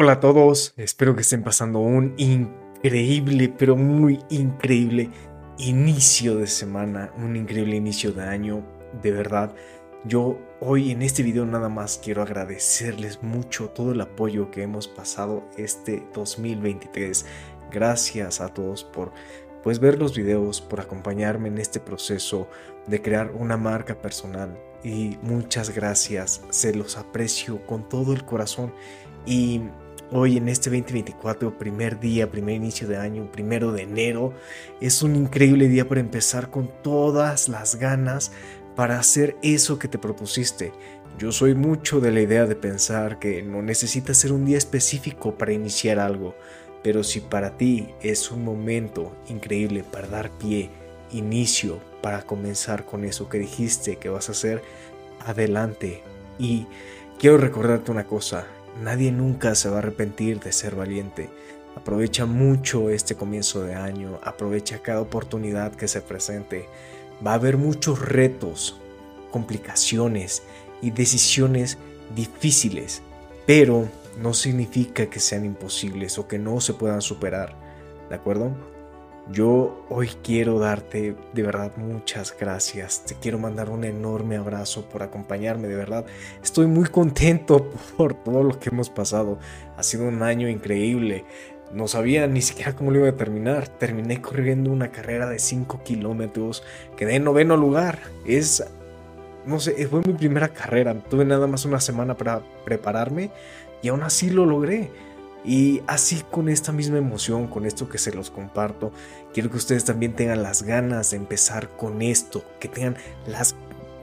Hola a todos, espero que estén pasando un increíble, pero muy increíble inicio de semana, un increíble inicio de año, de verdad. Yo hoy en este video nada más quiero agradecerles mucho todo el apoyo que hemos pasado este 2023. Gracias a todos por pues ver los videos, por acompañarme en este proceso de crear una marca personal y muchas gracias, se los aprecio con todo el corazón y Hoy en este 2024, primer día, primer inicio de año, primero de enero, es un increíble día para empezar con todas las ganas para hacer eso que te propusiste. Yo soy mucho de la idea de pensar que no necesitas ser un día específico para iniciar algo, pero si para ti es un momento increíble para dar pie, inicio, para comenzar con eso que dijiste que vas a hacer, adelante. Y quiero recordarte una cosa, Nadie nunca se va a arrepentir de ser valiente. Aprovecha mucho este comienzo de año, aprovecha cada oportunidad que se presente. Va a haber muchos retos, complicaciones y decisiones difíciles, pero no significa que sean imposibles o que no se puedan superar. ¿De acuerdo? Yo hoy quiero darte de verdad muchas gracias. Te quiero mandar un enorme abrazo por acompañarme, de verdad. Estoy muy contento por todo lo que hemos pasado. Ha sido un año increíble. No sabía ni siquiera cómo lo iba a terminar. Terminé corriendo una carrera de 5 kilómetros. Quedé en noveno lugar. Es, no sé, fue mi primera carrera. Tuve nada más una semana para prepararme y aún así lo logré. Y así con esta misma emoción, con esto que se los comparto, quiero que ustedes también tengan las ganas de empezar con esto, que tengan la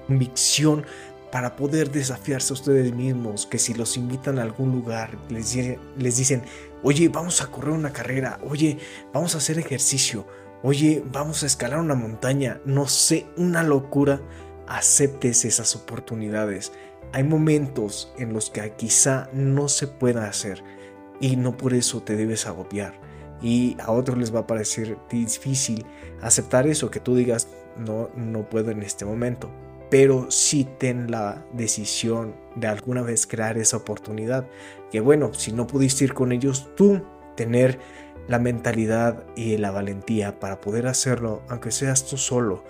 convicción para poder desafiarse a ustedes mismos, que si los invitan a algún lugar, les, les dicen, oye, vamos a correr una carrera, oye, vamos a hacer ejercicio, oye, vamos a escalar una montaña, no sé, una locura, aceptes esas oportunidades. Hay momentos en los que quizá no se pueda hacer y no por eso te debes agobiar. Y a otros les va a parecer difícil aceptar eso, que tú digas, no, no puedo en este momento. Pero sí ten la decisión de alguna vez crear esa oportunidad. Que bueno, si no pudiste ir con ellos, tú tener la mentalidad y la valentía para poder hacerlo, aunque seas tú solo.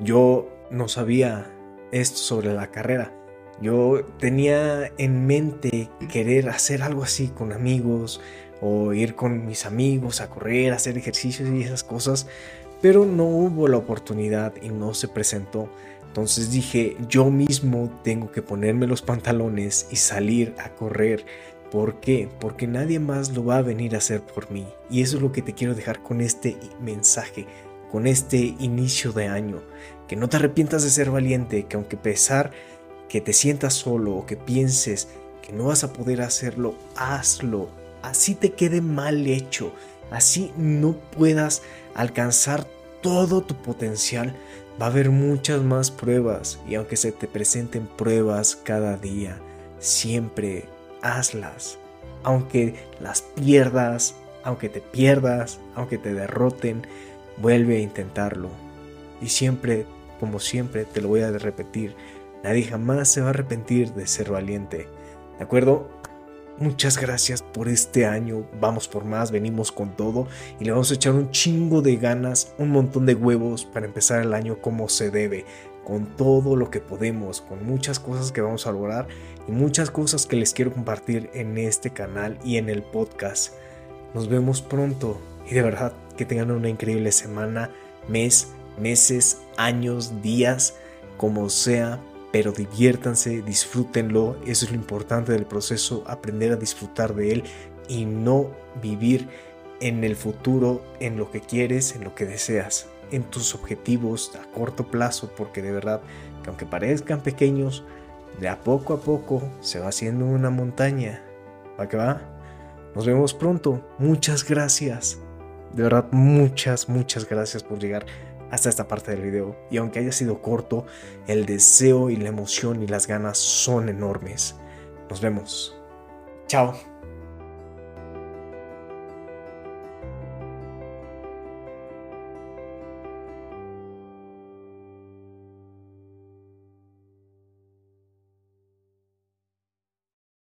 Yo no sabía esto sobre la carrera yo tenía en mente querer hacer algo así con amigos o ir con mis amigos a correr, hacer ejercicios y esas cosas, pero no hubo la oportunidad y no se presentó. Entonces dije, yo mismo tengo que ponerme los pantalones y salir a correr. ¿Por qué? Porque nadie más lo va a venir a hacer por mí. Y eso es lo que te quiero dejar con este mensaje, con este inicio de año. Que no te arrepientas de ser valiente, que aunque pesar que te sientas solo o que pienses que no vas a poder hacerlo, hazlo. Así te quede mal hecho, así no puedas alcanzar todo tu potencial. Va a haber muchas más pruebas y aunque se te presenten pruebas cada día, siempre hazlas. Aunque las pierdas, aunque te pierdas, aunque te derroten, vuelve a intentarlo. Y siempre, como siempre, te lo voy a repetir, Nadie jamás se va a arrepentir de ser valiente. ¿De acuerdo? Muchas gracias por este año. Vamos por más, venimos con todo y le vamos a echar un chingo de ganas, un montón de huevos para empezar el año como se debe, con todo lo que podemos, con muchas cosas que vamos a lograr y muchas cosas que les quiero compartir en este canal y en el podcast. Nos vemos pronto y de verdad que tengan una increíble semana, mes, meses, años, días, como sea pero diviértanse, disfrútenlo, eso es lo importante del proceso, aprender a disfrutar de él y no vivir en el futuro, en lo que quieres, en lo que deseas, en tus objetivos a corto plazo, porque de verdad que aunque parezcan pequeños, de a poco a poco se va haciendo una montaña. ¿Va que va? Nos vemos pronto. Muchas gracias. De verdad, muchas, muchas gracias por llegar hasta esta parte del video. Y aunque haya sido corto, el deseo y la emoción y las ganas son enormes. Nos vemos. Chao.